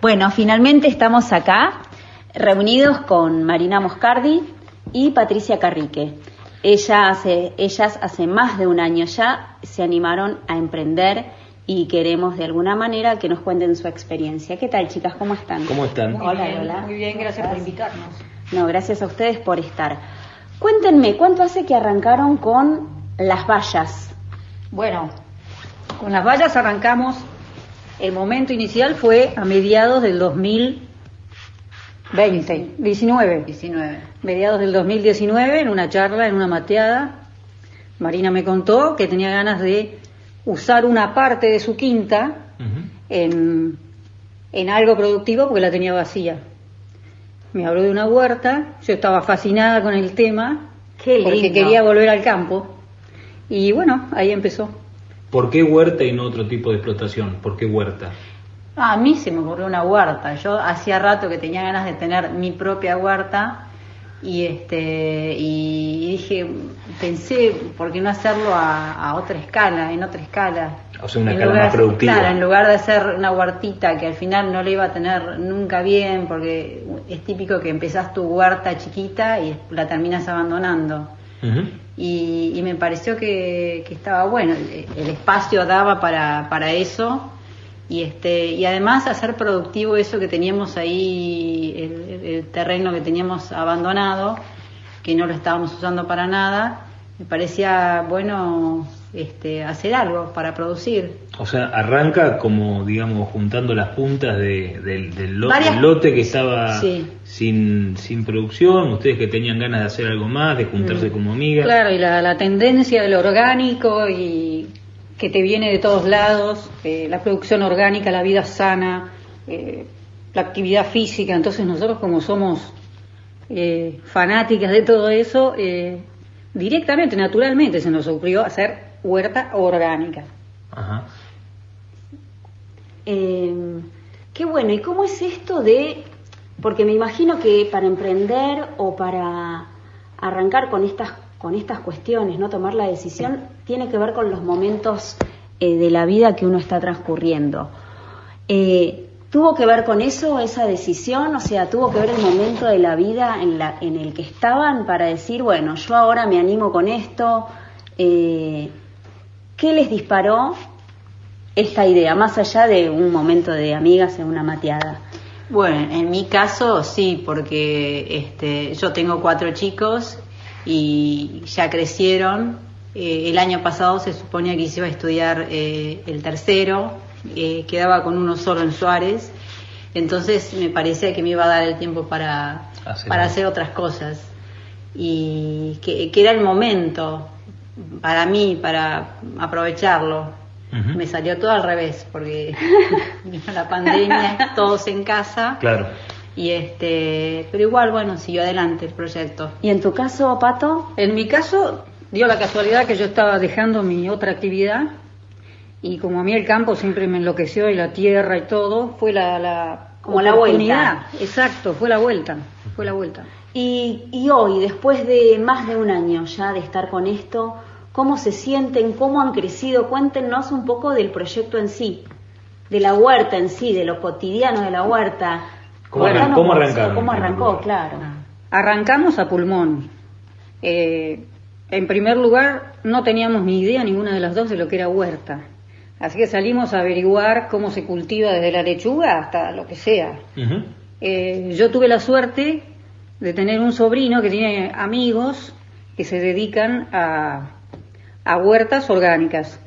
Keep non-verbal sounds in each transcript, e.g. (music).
Bueno, finalmente estamos acá reunidos con Marina Moscardi y Patricia Carrique. Ella hace, ellas hace más de un año ya se animaron a emprender y queremos de alguna manera que nos cuenten su experiencia. ¿Qué tal, chicas? ¿Cómo están? ¿Cómo están? Muy Hola, bien, hola. Muy bien, gracias, por invitarnos. No, gracias a ustedes por estar. Cuéntenme, ¿cuánto hace que arrancaron con las vallas? Bueno, con las vallas arrancamos. El momento inicial fue a mediados del 2020, 19. 19. Mediados del 2019, en una charla, en una mateada, Marina me contó que tenía ganas de usar una parte de su quinta en, en algo productivo porque la tenía vacía. Me habló de una huerta, yo estaba fascinada con el tema, Qué porque lindo. quería volver al campo. Y bueno, ahí empezó. ¿Por qué huerta y no otro tipo de explotación? ¿Por qué huerta? Ah, A mí se me ocurrió una huerta. Yo hacía rato que tenía ganas de tener mi propia huerta y este y dije, pensé, ¿por qué no hacerlo a, a otra escala, en otra escala? O sea, una En escala lugar- más productiva. Claro, en lugar de hacer una huertita que al final no le iba a tener nunca bien, porque es típico que empezás tu huerta chiquita y la terminas abandonando. Y, y me pareció que, que estaba bueno, el, espacio daba para, para eso y este y además hacer productivo eso que teníamos ahí, el terreno que teníamos abandonado, que no lo estábamos usando para nada, me parecía bueno este, hacer algo para producir. O sea, arranca como, digamos, juntando las puntas de- del, del Varias- lote que estaba Sí. sin, sin producción, ustedes que tenían ganas de hacer algo más, de juntarse como amigas. Claro, y la, la tendencia del orgánico y que te viene de todos lados, eh, la producción orgánica, la vida sana, eh, la actividad física. Entonces nosotros como somos eh, fanáticas de todo eso, eh, directamente, naturalmente se nos ocurrió hacer huerta orgánica. Ajá. Eh, qué bueno, ¿y cómo es esto de, porque me imagino que para emprender o para arrancar con estas, con estas cuestiones, no tomar la decisión, tiene que ver con los momentos eh, de la vida que uno está transcurriendo. Eh, ¿Tuvo que ver con eso, esa decisión? O sea, ¿tuvo que ver el momento de la vida en, la, en el que estaban para decir, bueno, yo ahora me animo con esto? Eh, ¿Qué les disparó esta idea, más allá de un momento de amigas en una mateada? Bueno, en mi caso sí, porque este, yo tengo cuatro chicos y ya crecieron. Eh, el año pasado se suponía que se iba a estudiar eh, el tercero, eh, quedaba con uno solo en Suárez, entonces me parecía que me iba a dar el tiempo para, Hacer para hacer otras cosas. Y que, que era el momento para mí, para aprovecharlo. Me salió todo al revés, porque (laughs) vino la pandemia, todos en casa, Claro. y este, pero igual, bueno, siguió adelante el proyecto. ¿Y en tu caso, Pato? En mi caso, dio la casualidad que yo estaba dejando mi otra actividad y como a mí el campo siempre me enloqueció y la tierra y todo, fue la, la Como la oportunidad. Exacto, fue la vuelta, fue la vuelta. Y, y hoy, después de más de un año ya de estar con esto, ¿cómo se sienten? ¿Cómo han crecido? Cuéntenos un poco del proyecto en sí, de la huerta en sí, de lo cotidiano de la huerta. ¿Cómo arran- cómo arrancaron, ¿Cómo arrancó? Claro. Arrancamos a pulmón. Eh, en primer lugar, no teníamos ni idea ninguna de las dos de lo que era huerta. Así que salimos a averiguar cómo se cultiva desde la lechuga hasta lo que sea. Eh, yo tuve la suerte de tener un sobrino que tiene amigos que se dedican a, a huertas orgánicas.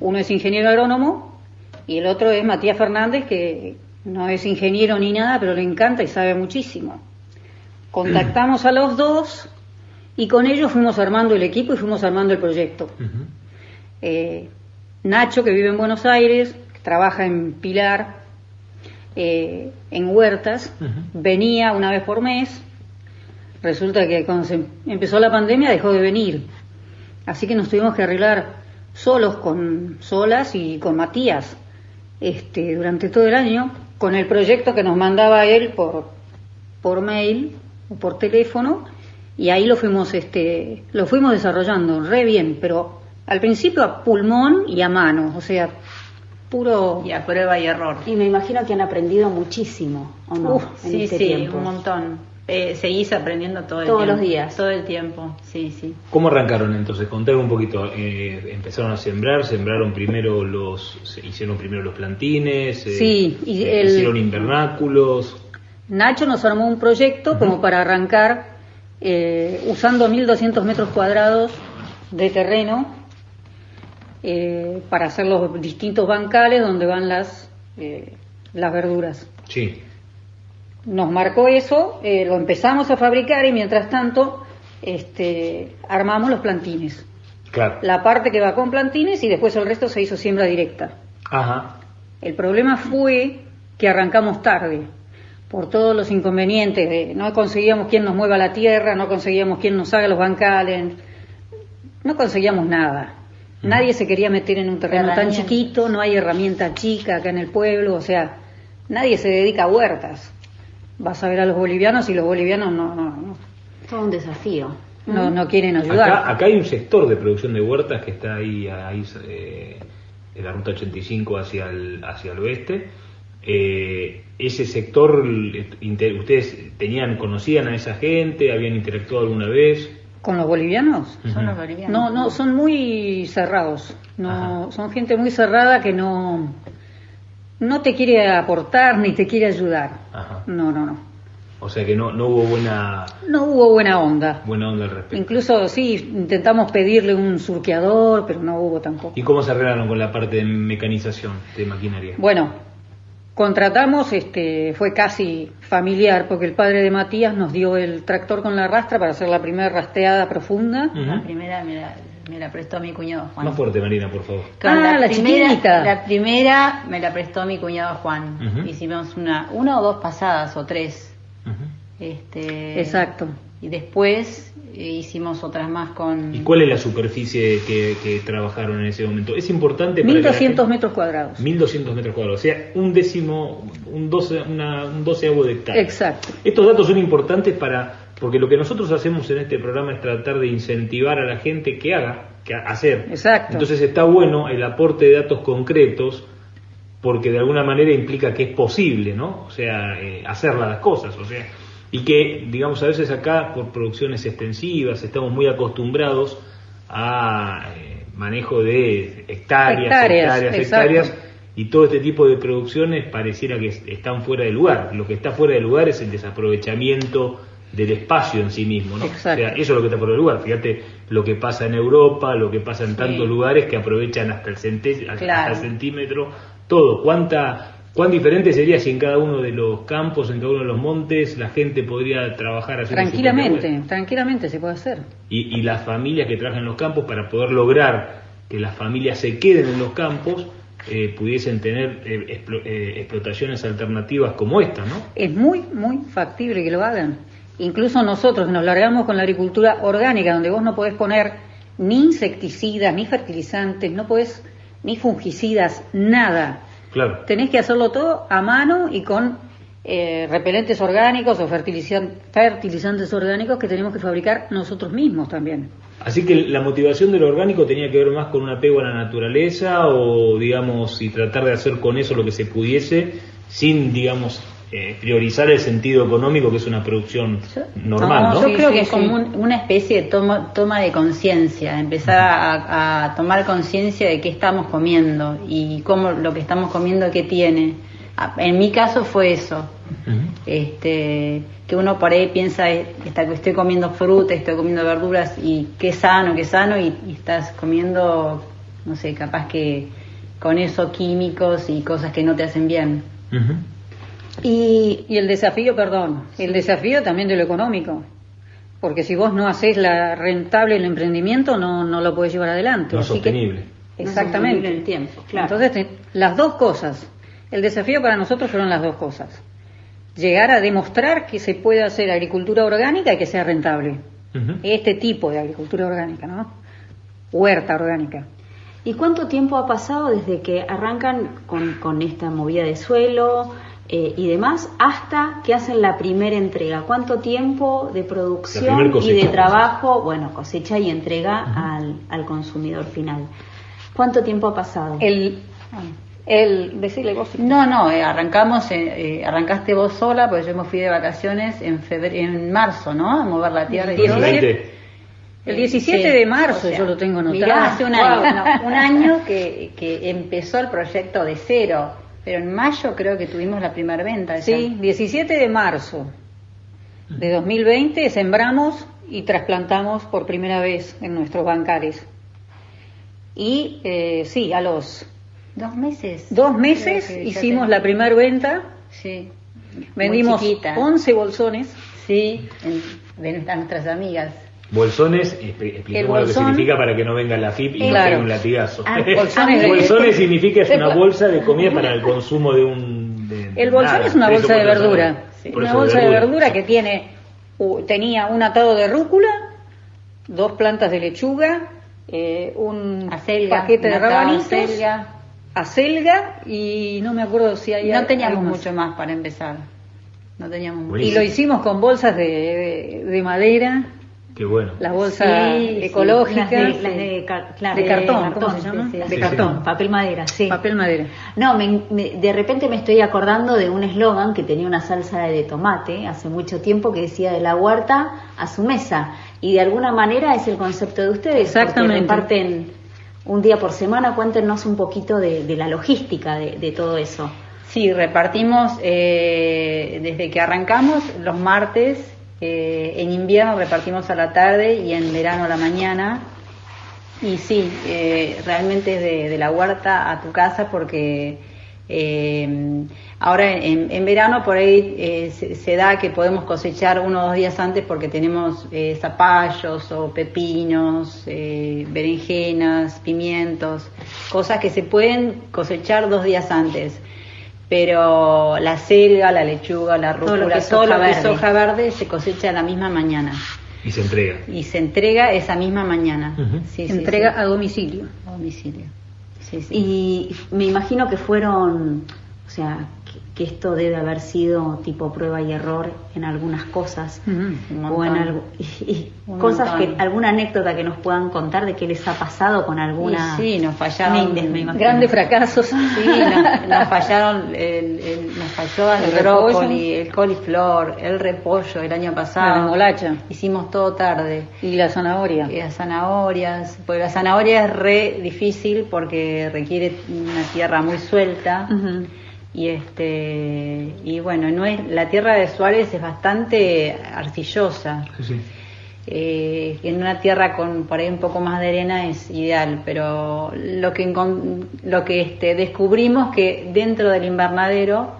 Uno es ingeniero agrónomo y el otro es Matías Fernández, que no es ingeniero ni nada, pero le encanta y sabe muchísimo. Contactamos a los dos y con ellos fuimos armando el equipo y fuimos armando el proyecto. Eh, Nacho, que vive en Buenos Aires, que trabaja en Pilar, eh, en huertas, venía una vez por mes. Resulta que cuando se empezó la pandemia dejó de venir. Así que nos tuvimos que arreglar solos con solas y con Matías este, durante todo el año con el proyecto que nos mandaba él por, por mail o por teléfono y ahí lo fuimos este lo fuimos desarrollando re bien pero al principio a pulmón y a mano o sea puro... Y a prueba y error. Y me imagino que han aprendido muchísimo, ¿o no? Uf, en sí, este sí, tiempo. un montón. Eh, seguís aprendiendo todo el Todos tiempo. los días. Todo el tiempo, sí, sí. ¿Cómo arrancaron entonces? Contar un poquito. Eh, empezaron a sembrar, sembraron primero los, se hicieron primero los plantines, eh, Sí, y eh, el- hicieron invernáculos. Nacho nos armó un proyecto como para arrancar eh, usando 1.200 metros cuadrados de terreno eh, para hacer los distintos bancales donde van las, eh, las verduras. Sí. Nos marcó eso, eh, lo empezamos a fabricar y mientras tanto este, armamos los plantines. Claro. La parte que va con plantines y después el resto se hizo siembra directa. Ajá. El problema fue que arrancamos tarde, por todos los inconvenientes de no conseguíamos quien nos mueva la tierra, no conseguíamos quien nos haga los bancales, no conseguíamos nada. Nadie se quería meter en un terreno tan chiquito, no hay herramienta chica acá en el pueblo, o sea, nadie se dedica a huertas. Vas a ver a los bolivianos y los bolivianos no, no, no, Todo un desafío. no, no quieren ayudar. Acá, acá hay un sector de producción de huertas que está ahí, ahí eh, en la ruta 85 hacia el, hacia el oeste. Eh, ese sector, inter- ¿ustedes tenían, conocían a esa gente? ¿Habían interactuado alguna vez? ¿Con los bolivianos? Son los bolivianos. No, no, son muy cerrados. No, Ajá. son gente muy cerrada que no, no te quiere aportar ni te quiere ayudar. Ajá. No, no, no. O sea que no, no hubo buena, No hubo buena onda. buena onda al respecto. Incluso sí, intentamos pedirle un surqueador, pero no hubo tampoco. ¿Y cómo se arreglaron con la parte de mecanización, de maquinaria? Bueno, contratamos, este, fue casi familiar, porque el padre de Matías nos dio el tractor con la rastra para hacer la primera rasteada profunda. La primera me la, me la prestó mi cuñado Juan. Más fuerte, Marina, por favor. Con Ah, la primera, chiquitita. La primera me la prestó mi cuñado Juan. Ujú. Hicimos una, una o dos pasadas o tres. Este, Exacto. Y después eh, hicimos otras más con. ¿Y cuál es la superficie que, que trabajaron en ese momento? Es importante para que la 1200 gente- metros cuadrados. 1200 metros cuadrados, o sea, un décimo, un, doce, una, un doceavo de hectárea. Exacto. Estos datos son importantes para, porque lo que nosotros hacemos en este programa es tratar de incentivar a la gente que haga, que hacer. Exacto. Entonces está bueno el aporte de datos concretos, porque de alguna manera implica que es posible, ¿no? O sea, eh, hacer las cosas, o sea, y que, digamos, a veces acá por producciones extensivas estamos muy acostumbrados a eh, manejo de hectáreas, Hectáreas, hectáreas, y todo este tipo de producciones pareciera que es- están fuera de lugar. Lo que está fuera de lugar es el desaprovechamiento del espacio en sí mismo, ¿no? Exacto. O sea, eso es lo que está fuera de lugar. Fíjate lo que pasa en Europa, lo que pasa en Sí. tantos lugares que aprovechan hasta el, centé- hasta Claro. el centímetro, todo. ¿Cuánta, ¿Cuán diferente sería si en cada uno de los campos, en cada uno de los montes, la gente podría trabajar así Tranquilamente, tranquilamente se puede hacer. y, y las familias que trabajan en los campos para poder lograr que las familias se queden en los campos eh, pudiesen tener eh, explo- eh, explotaciones alternativas como esta, ¿no? Es muy, muy factible que lo hagan. Incluso nosotros nos largamos con la agricultura orgánica, donde vos no podés poner ni insecticidas, ni fertilizantes, no podés ni fungicidas, nada. Claro. Tenés que hacerlo todo a mano y con eh, repelentes orgánicos o fertilizan- fertilizantes orgánicos que tenemos que fabricar nosotros mismos también. Así que la motivación de lo orgánico tenía que ver más con un apego a la naturaleza o, digamos, y tratar de hacer con eso lo que se pudiese sin, digamos, eh, priorizar el sentido económico, que es una producción normal, No, ¿no? Yo Sí, creo sí, que es sí. como un- una especie de toma, toma de conciencia, empezar a, a tomar conciencia de qué estamos comiendo y cómo lo que estamos comiendo qué tiene. Ah, En mi caso fue eso, este, que uno por ahí piensa eh, está, que estoy comiendo fruta, estoy comiendo verduras y qué sano, qué sano y, y estás comiendo, no sé, capaz que con eso químicos y cosas que no te hacen bien. Y, y el desafío, perdón, el desafío también de lo económico. Porque si vos no haces la rentable el emprendimiento, no, no lo podés llevar adelante. No que- sostenible. exactamente. No sostenible en el tiempo, claro. Entonces, te- las dos cosas. El desafío para nosotros fueron las dos cosas. Llegar a demostrar que se puede hacer agricultura orgánica y que sea rentable. Este tipo de agricultura orgánica, ¿no? Huerta orgánica. ¿Y cuánto tiempo ha pasado desde que arrancan con, con esta movida de suelo eh, y demás hasta que hacen la primera entrega? ¿Cuánto tiempo de producción y de trabajo, bueno, cosecha y entrega al, al consumidor final? ¿Cuánto tiempo ha pasado? El, El, decirle vos. No, no, eh, arrancamos, eh, eh, arrancaste vos sola, porque yo me fui de vacaciones en febrero, en marzo, ¿no? A mover la tierra y todo. 2020. El 17 Sí, de marzo, o sea, yo lo tengo anotado. mirá, hace un año, no, un año que, que empezó el proyecto de cero, pero en mayo creo que tuvimos la primera venta. Sí, 17 de marzo de 2020 sembramos y trasplantamos por primera vez en nuestros bancares. Y eh, sí, a los Dos meses. dos meses hicimos la primera venta, Sí. vendimos Muy chiquita. 11 bolsones. Sí, en- de nuestras, nuestras amigas. Bolsones, expli- expliquemos El lo que bolsón- significa para que no venga la FIP y Claro. no pegue un latigazo. Ah, (laughs) bolsones Bolsones significa es una bolsa de comida para el consumo de un... de- El bolsón nada, es una bolsa de verdura. Sí, una bolsa de verdura que tiene tenía un atado de rúcula, dos plantas de lechuga, eh, un Acelga, paquete de rabanitos, acelga. acelga y no me acuerdo si hay No teníamos mucho más para empezar. No teníamos mucho. Buenísimo. Y lo hicimos con bolsas de, de- de madera, Qué bueno. las bolsas Sí, sí, ecológicas, Las de, las de car- claro, de cartón, ¿cómo cartón, se llama? sí, sí, De sí. cartón. Papel madera, sí. papel madera. No, me- me- de repente me estoy acordando de un eslogan que tenía una salsa de tomate hace mucho tiempo que decía de la huerta a su mesa. Y de alguna manera es el concepto de ustedes. Exactamente. Porque reparten un día por semana. Cuéntenos un poquito de, de la logística de, de todo eso. Sí, repartimos eh, desde que arrancamos los martes. Eh, en invierno repartimos a la tarde y en verano a la mañana. Y sí, eh, realmente es de, la huerta a tu casa porque eh, ahora en, verano por ahí eh, se, se da que podemos cosechar uno o dos días antes porque tenemos zapallos o pepinos, berenjenas, pimientos, cosas que se pueden cosechar dos días antes. Pero la selga, la lechuga, la rúcula, todo lo que es verde. hoja verde se cosecha la misma mañana Y se entrega. y se entrega esa misma mañana. Sí, sí, Entrega sí. a domicilio. a domicilio. Sí, sí. Y me imagino que fueron, o sea, que, esto debe haber sido tipo prueba y error en algunas cosas. O en algo, (laughs) y, y Un cosas montón. que, alguna anécdota que nos puedan contar de qué les ha pasado con alguna. Y sí, nos fallaron. Me. Grandes fracasos. Sí, nos, nos fallaron, el, el- nos falló el, El brócoli, el coliflor, el repollo el año pasado. La. Hicimos todo tarde. Y la zanahoria. Y las zanahorias, porque la zanahoria es re difícil porque requiere una tierra muy suelta. Y este y bueno no es la tierra de Suárez es bastante arcillosa Sí. Eh, en una tierra con por ahí un poco más de arena es ideal pero lo que lo que este descubrimos que dentro del invernadero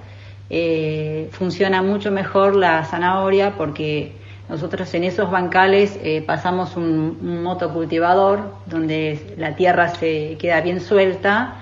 eh, funciona mucho mejor la zanahoria porque nosotros en esos bancales eh, pasamos un, un motocultivador donde la tierra se queda bien suelta.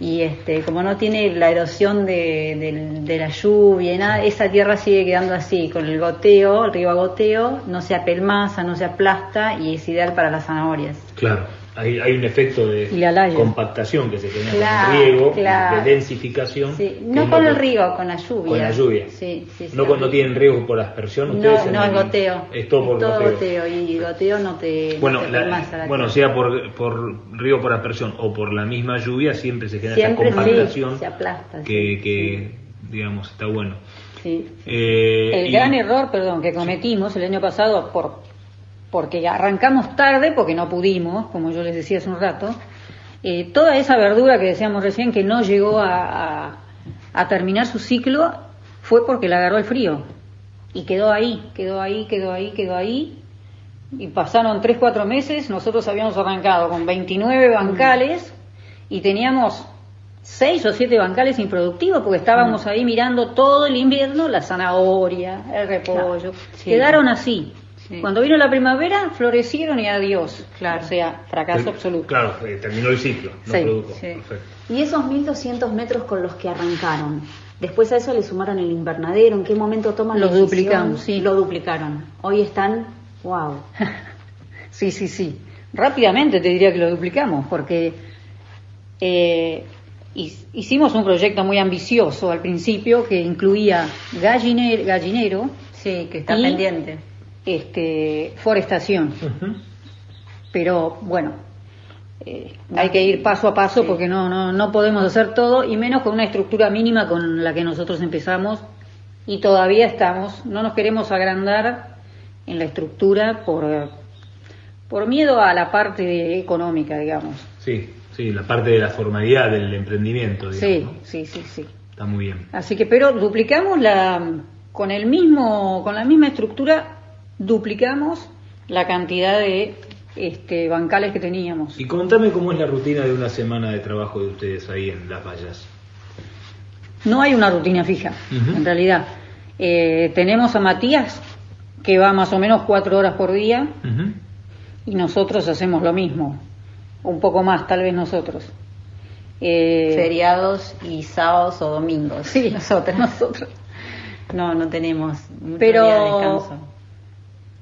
Y este como no tiene la erosión de, de la lluvia y nada, esa tierra sigue quedando así, con el goteo, el río a goteo, no se apelmaza, no se aplasta y es ideal para las zanahorias. Claro, hay, hay un efecto de compactación que se genera Claro, con el riego, claro. de densificación. Sí, no con el que- río, con la lluvia. Con la lluvia. Sí, sí, sí. No, cuando tienen riego por aspersión, No, ustedes no, es goteo. Es todo por goteo. y goteo no te, Bueno, no te la- bueno, sea por, por río por aspersión o por la misma lluvia, siempre se genera Siempre esa compactación se aplasta, que, que digamos, está bueno. Sí. Eh, El y- gran error, perdón, que cometimos el año pasado por porque arrancamos tarde, porque no pudimos, como yo les decía hace un rato, eh, toda esa verdura que decíamos recién que no llegó a, a- a terminar su ciclo fue porque la agarró el frío y quedó ahí, quedó ahí, quedó ahí, quedó ahí. Y pasaron 3, 4 meses, nosotros habíamos arrancado con 29 bancales y teníamos 6 o 7 bancales improductivos porque estábamos ahí mirando todo el invierno la zanahoria, el repollo. Sí. Quedaron así. Sí. Cuando vino la primavera, florecieron y adiós. Claro. O sea, fracaso absoluto. Claro, eh, terminó el ciclo, no Sí, produjo. sí. Y esos 1200 metros con los que arrancaron, después a eso le sumaron el invernadero, ¿en qué momento toman Los la duplicamos, sí. Lo duplicaron. Hoy están, wow. (laughs) Sí, sí, sí. Rápidamente te diría que lo duplicamos, porque eh, hi- hicimos un proyecto muy ambicioso al principio que incluía galliner- gallinero, Sí, que está Y- pendiente. Este, forestación. Pero bueno, eh, hay que ir paso a paso porque no, no, no podemos hacer todo y menos con una estructura mínima con la que nosotros empezamos y todavía estamos, no nos queremos agrandar en la estructura por, por miedo a la parte económica, digamos. Sí, sí, la parte de la formalidad del emprendimiento. Sí, Digamos, ¿no? sí, sí, sí. Está muy bien. Así que, pero duplicamos la, con el mismo, con la misma estructura, duplicamos la cantidad de este, bancales que teníamos. Y contame cómo es la rutina de una semana de trabajo de ustedes ahí en Las Vallas. No hay una rutina fija, en realidad. Eh, tenemos a Matías, que va más o menos cuatro horas por día, y nosotros hacemos lo mismo, un poco más tal vez nosotros. Eh, Feriados y sábados o domingos. Sí, (laughs) nosotros. nosotros. No, no tenemos mucho Pero- día de descanso.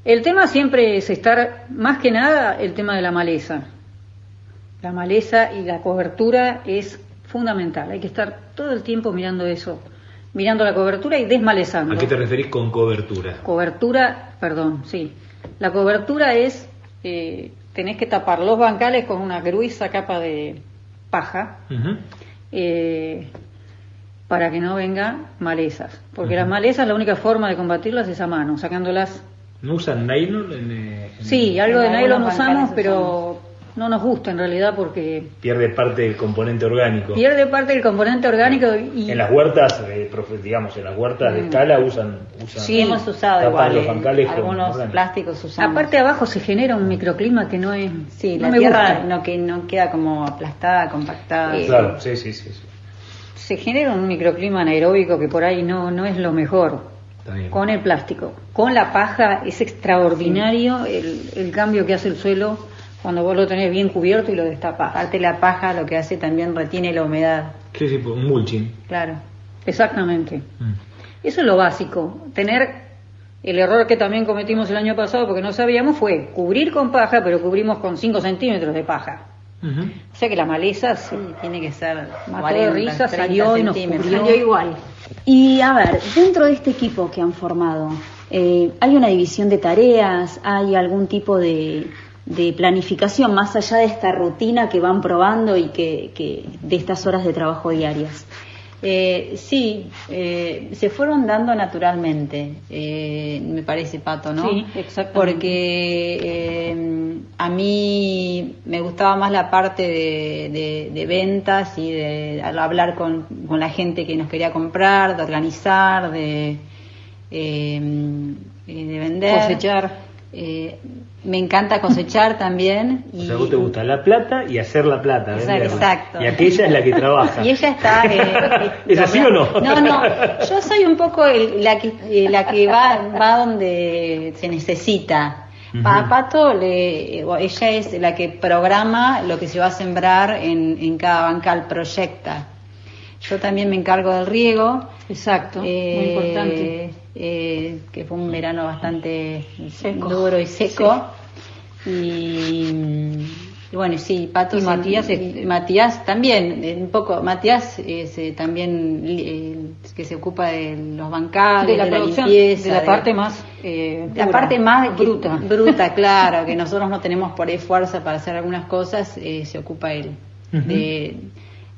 El tema siempre es estar, más que nada, el tema de la maleza. La maleza y la cobertura es fundamental. Hay que estar todo el tiempo mirando eso, mirando la cobertura y desmalezando. ¿A qué te referís con cobertura? Cobertura, perdón, sí. La cobertura es, eh, tenés que tapar los bancales con una gruesa capa de paja eh, para que no vengan malezas. Porque las malezas la única forma de combatirlas es a mano, sacándolas. ¿No usan nylon? En, eh, en- Sí, algo de nylon usamos, pero no nos gusta en realidad porque Pierde parte del componente orgánico. pierde parte del componente orgánico y En las huertas, eh, profe- digamos, en las huertas de Mm. escala usan, usan Sí, hemos usado igual. los eh, bancales algunos orgánico. plásticos usamos. aparte abajo se genera un microclima que no es Sí, no la me tierra gusta. no, que no queda como aplastada, compactada. Eh, Claro, sí, sí, sí. sí. se genera un microclima anaeróbico que por ahí no, no es lo mejor. Con el plástico. Con la paja es extraordinario el, el cambio que hace el suelo cuando vos lo tenés bien cubierto y lo destapás. Aparte la paja lo que hace también retiene la humedad. Sí, sí, un mulching. Claro. Exactamente. Mm. Eso es lo básico. Tener el error que también cometimos el año pasado porque no sabíamos fue cubrir con paja, pero cubrimos con 5 centímetros de paja. O sea que la maleza sí, tiene que ser Mató 40, de risa, 30 salió y nos centímetros. cubrió. Salió igual. Y a ver, dentro de este equipo que han formado, eh, ¿hay una división de tareas? ¿Hay algún tipo de, planificación más allá de esta rutina que van probando y que de estas horas de trabajo diarias? Eh, sí, eh, se fueron dando naturalmente, eh, me parece, Pato, ¿no? Sí, exactamente. Porque eh, a mí me gustaba más la parte de, de- de ventas y de hablar con, con la gente que nos quería comprar, de organizar, de, eh, de vender. Cosechar. Eh, me encanta cosechar también. O Y, sea, a vos te gusta la plata y hacer la plata. Exacto, exacto. Y aquella es la que trabaja. Y ella está. (laughs) eh, ¿Es así o no? No, no. Yo soy un poco el- la que eh, la que va va donde se necesita. Pa- Ujú. Pato, le, o ella es la que programa lo que se va a sembrar en, en cada bancal, proyecta. Yo también me encargo del riego. Exacto, muy eh, importante. eh, que fue un verano bastante Seco. duro y seco. Y, y bueno, sí, Pato Y Matías y Matías también, un poco, Matías es eh, también eh, que se ocupa de los bancales, de la, de la limpieza, de la de- parte más eh, la pura, parte más bruta. bruta, (laughs) claro, que nosotros no tenemos por ahí fuerza para hacer algunas cosas, eh, se ocupa él. De,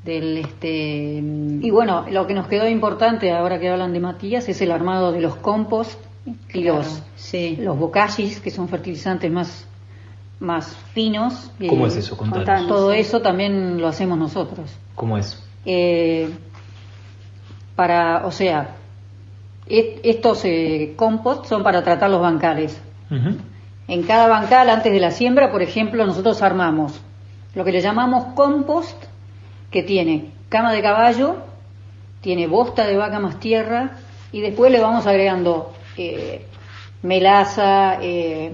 del este mm, Y bueno, lo que nos quedó importante ahora que hablan de Matías es el armado de los compost y Claro, los, sí. los bocagis, que son fertilizantes más, más finos. ¿Cómo Eh, es eso? Contanos. contanos. Todo eso también lo hacemos nosotros. ¿Cómo es? Eh, para, o sea, est- estos eh, compost son para tratar los bancales. En cada bancal, antes de la siembra, por ejemplo, nosotros armamos lo que le llamamos compost, que tiene cama de caballo, tiene bosta de vaca más tierra, y después le vamos agregando eh, melaza, eh,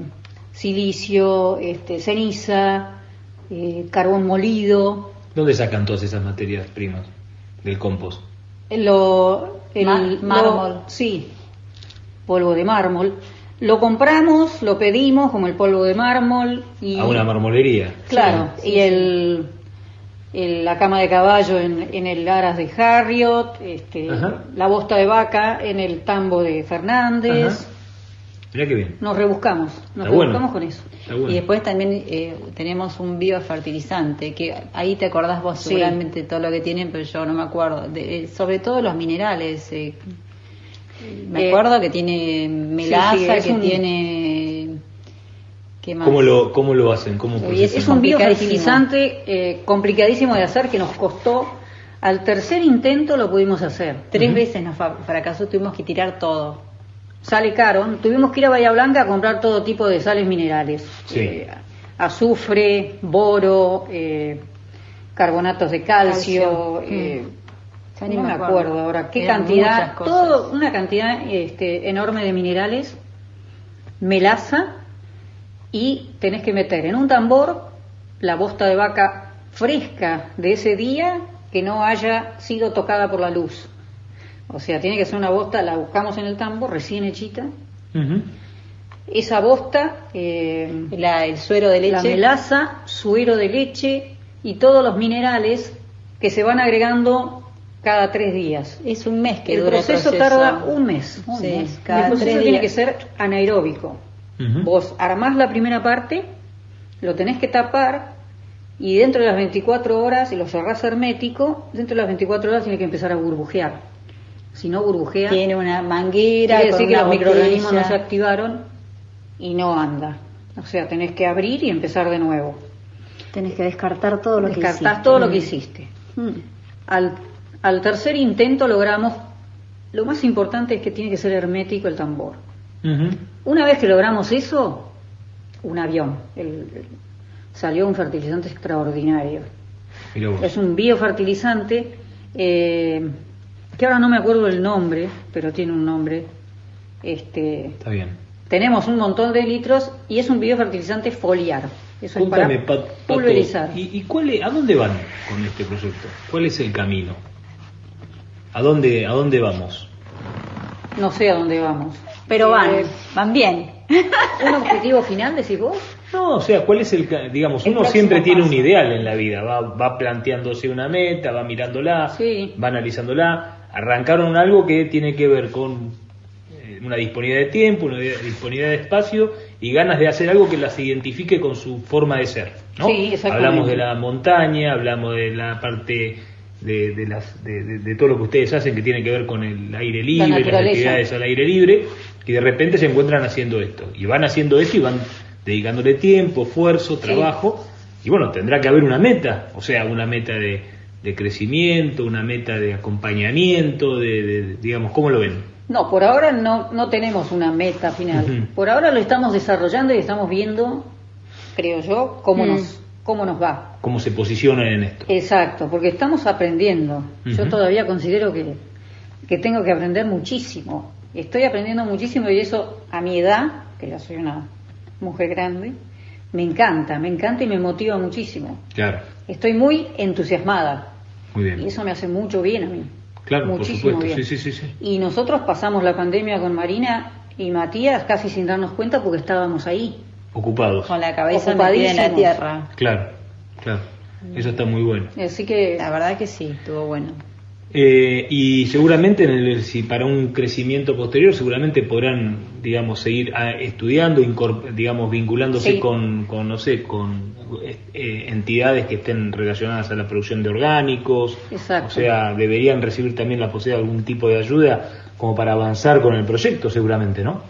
silicio, este, ceniza, eh, carbón molido, ¿Dónde sacan todas esas materias primas del compost? lo, el, lo- mármol. sí, polvo de mármol. Lo compramos, lo pedimos como el polvo de mármol y A una marmolería. claro Sí, y sí, el, el- la cama de caballo en, en el aras de Harriot, este, la bosta de vaca en el tambo de Fernández. Ajá. Mirá qué bien. Nos rebuscamos, nos Está rebuscamos bueno. con eso. Está bueno. Y después también eh, tenemos un biofertilizante, que ahí te acordás vos Sí. seguramente todo lo que tienen, pero yo no me acuerdo. De- eh, sobre todo los minerales. eh, me Eh, acuerdo que tiene melaza, sí, es que un- tiene... ¿Qué más? ¿Cómo lo, ¿Cómo lo hacen? ¿Cómo procesan? Es un biofertilizante eh, complicadísimo de hacer que nos costó, al tercer intento lo pudimos hacer. Tres veces nos fracasó, tuvimos que tirar todo. Sale caro, tuvimos que ir a Bahía Blanca a comprar todo tipo de sales minerales. Sí. Eh, azufre, boro, eh, carbonatos de calcio, Calcio. eh, Ya ni no me me acuerdo. acuerdo ahora qué Eran cantidad, todo una cantidad este, enorme de minerales, melaza y tenés que meter en un tambor la bosta de vaca fresca de ese día que no haya sido tocada por la luz. O sea, tiene que ser una bosta, la buscamos en el tambor recién hechita. Esa bosta, eh, La- el suero de la leche. melaza, suero de leche y todos los minerales que se van agregando cada tres días. Es un mes que el dura proceso, el proceso. tarda un mes. Un Sí, mes, cada el proceso tres tiene días. que ser anaeróbico. Vos armás la primera parte, lo tenés que tapar y dentro de las 24 horas, y lo cerrás hermético, dentro de las 24 horas tiene que empezar a burbujear. Si no burbujea, Tiene una manguera. quiere decir que los microorganismos no se activaron y no anda. O sea, tenés que abrir y empezar de nuevo. Tenés que descartar todo lo que Descartás hiciste. todo lo que hiciste. Al, al tercer intento logramos, lo más importante es que tiene que ser hermético el tambor. Una vez que logramos eso, un avión. El- el- salió un fertilizante extraordinario. Es un biofertilizante eh, que ahora no me acuerdo el nombre, pero tiene un nombre. Este, Está bien. tenemos un montón de litros y es un biofertilizante foliar. Eso es para Pat- Pato, pulverizar. ¿y, y cuál es- a dónde van con este proyecto? ¿Cuál es el camino? ¿A dónde, a dónde vamos? No sé a dónde vamos. Pero van, Eh, van bien. ¿Un objetivo final, decís vos? No, o sea, ¿cuál es el, ca- digamos, El uno siempre tiene paso. un ideal en la vida, va, va planteándose una meta, va mirándola, Sí. va analizándola, arrancaron algo que tiene que ver con eh, una disponibilidad de tiempo, una disponibilidad de espacio y ganas de hacer algo que las identifique con su forma de ser, ¿no? Sí, exactamente. Hablamos de la montaña, hablamos de la parte de, de las, de, de- de todo lo que ustedes hacen que tiene que ver con el aire libre, las actividades al aire libre, y de repente se encuentran haciendo esto. Y van haciendo esto y van dedicándole tiempo, esfuerzo, trabajo. Y bueno, tendrá que haber una meta, o sea, una meta de, de crecimiento, una meta de acompañamiento, de, de- digamos, ¿cómo lo ven? No, por ahora no, no tenemos una meta final. Por ahora lo estamos desarrollando y estamos viendo, creo yo, cómo, Mm. nos, cómo nos va. ¿Cómo se posicionan en esto? Exacto, porque estamos aprendiendo. Yo todavía considero que, que tengo que aprender muchísimo. Estoy aprendiendo muchísimo y eso a mi edad, que ya soy una mujer grande, me encanta, me encanta y me motiva muchísimo. Claro, Estoy muy entusiasmada muy y bien. eso me hace mucho bien a mí. Claro, por muchísimo supuesto, bien. sí, sí, sí, sí. Y nosotros pasamos la pandemia con Marina y Matías casi sin darnos cuenta porque estábamos ahí. Ocupados. Con la cabeza metida en la tierra. Claro, claro. Eso está muy bueno. Así que La verdad que sí, estuvo bueno. Eh, y seguramente en el- si para un crecimiento posterior seguramente podrán digamos seguir ah, estudiando incorp- digamos vinculándose Sí. con, con no sé con eh, entidades que estén relacionadas a la producción de orgánicos Exacto. o sea deberían recibir también la posibilidad de algún tipo de ayuda como para avanzar con el proyecto seguramente no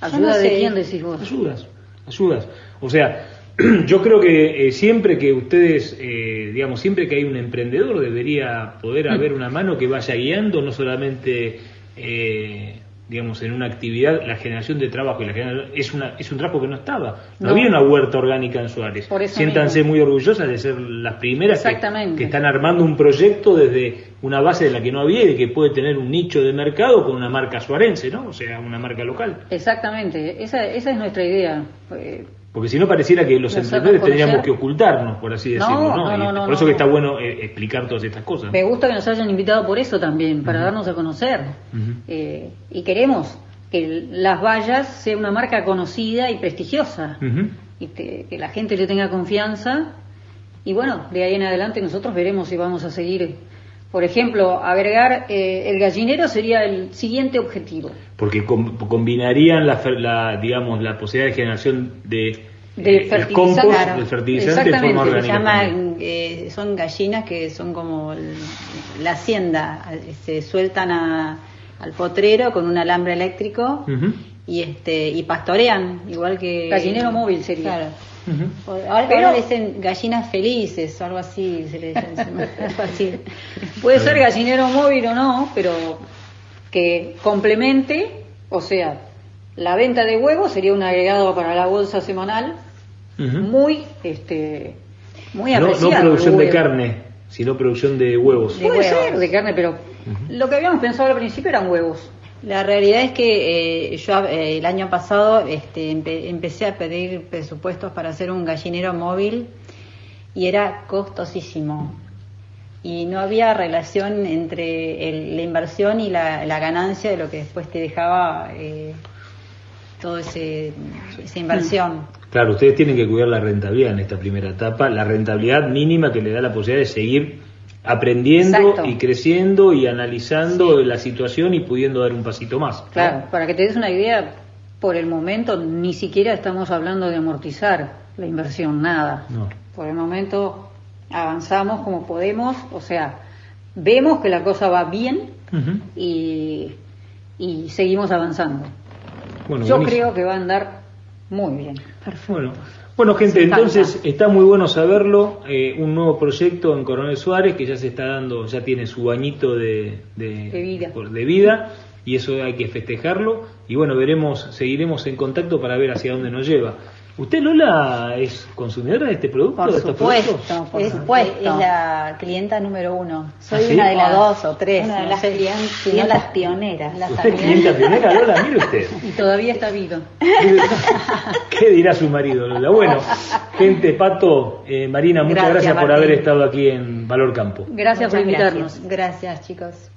ayuda no de quién decís vos. ayudas, ayudas. O sea, (clears throat) yo creo que eh, siempre que ustedes, eh, digamos, siempre que hay un emprendedor debería poder haber una mano que vaya guiando, no solamente, eh, digamos, en una actividad, la generación de trabajo y la generación- es una es un trabajo que no estaba. No, No. había una huerta orgánica en Suárez. Por eso Siéntanse mismo. muy orgullosas de ser las primeras que, que están armando un proyecto desde una base de la que no había y que puede tener un nicho de mercado con una marca suarense, ¿no? O sea, una marca local. Exactamente, esa, esa es nuestra idea. Porque si no pareciera que los emprendedores tendríamos que ocultarnos, por así decirlo, No, por eso que está no. bueno eh, explicar todas estas cosas. Me gusta que nos hayan invitado por eso también, para darnos a conocer. Eh, y queremos que Las Vallas sea una marca conocida y prestigiosa. Y que la gente le tenga confianza. Y bueno, de ahí en adelante nosotros veremos si vamos a seguir Por ejemplo, agregar eh, el gallinero sería el siguiente objetivo. Porque com- combinarían la, la, digamos, la posibilidad de generación de, De eh, fertilizante. compost, Claro. del fertilizante de Exactamente, forma Se orgánica. llama, también. eh, son gallinas que son como la hacienda, eh, se sueltan a- al potrero con un alambre eléctrico y este y pastorean igual que Gallinero móvil sería. Claro. Ahora, Pero- ahora le dicen gallinas felices o algo así, se le algo así. (laughs) Puede ser gallinero móvil o no, pero que complemente, o sea, la venta de huevos sería un agregado para la bolsa semanal muy, este, muy no, no producción de carne, sino producción de huevos. De Puede huevos. ser de carne, pero lo que habíamos pensado al principio eran huevos. La realidad es que eh, yo eh, el año pasado este, empe- empecé a pedir presupuestos para hacer un gallinero móvil y era costosísimo. Y no había relación entre el- la inversión y la, ganancia de lo que después te dejaba eh, toda esa inversión. Claro, ustedes tienen que cuidar la rentabilidad en esta primera etapa, la rentabilidad mínima que le da la posibilidad de seguir aprendiendo Exacto. y creciendo y analizando la situación y pudiendo dar un pasito más. ¿no? Claro, para que te des una idea, por el momento ni siquiera estamos hablando de amortizar la inversión, nada. No. Por el momento avanzamos como podemos, o sea, vemos que la cosa va bien y, y seguimos avanzando. Bueno, Yo buenísimo. creo que va a andar muy bien. Bueno, bueno gente, entonces está muy bueno saberlo. eh, un nuevo proyecto en Coronel Suárez que ya se está dando, ya tiene su añito de, de, De vida. de vida, y eso hay que festejarlo. Y bueno, veremos, seguiremos en contacto para ver hacia dónde nos lleva. ¿Usted, Lola, es consumidora de este producto? Por de estos supuesto, productos? por Es- supuesto. es Es la clienta número uno. Soy ¿Ah, sí? una de las dos o tres. Una de no las sé. clientas las- pioneras. las ¿Usted es también. clienta pionera, Lola? Mire usted. (laughs) Y todavía está vivo. (laughs) ¿Qué dirá su marido, Lola? Bueno, gente, Pato, eh, Marina, muchas Gracias, gracias, por haber estado aquí en Valor Campo. Gracias por invitarnos. Gracias, gracias chicos.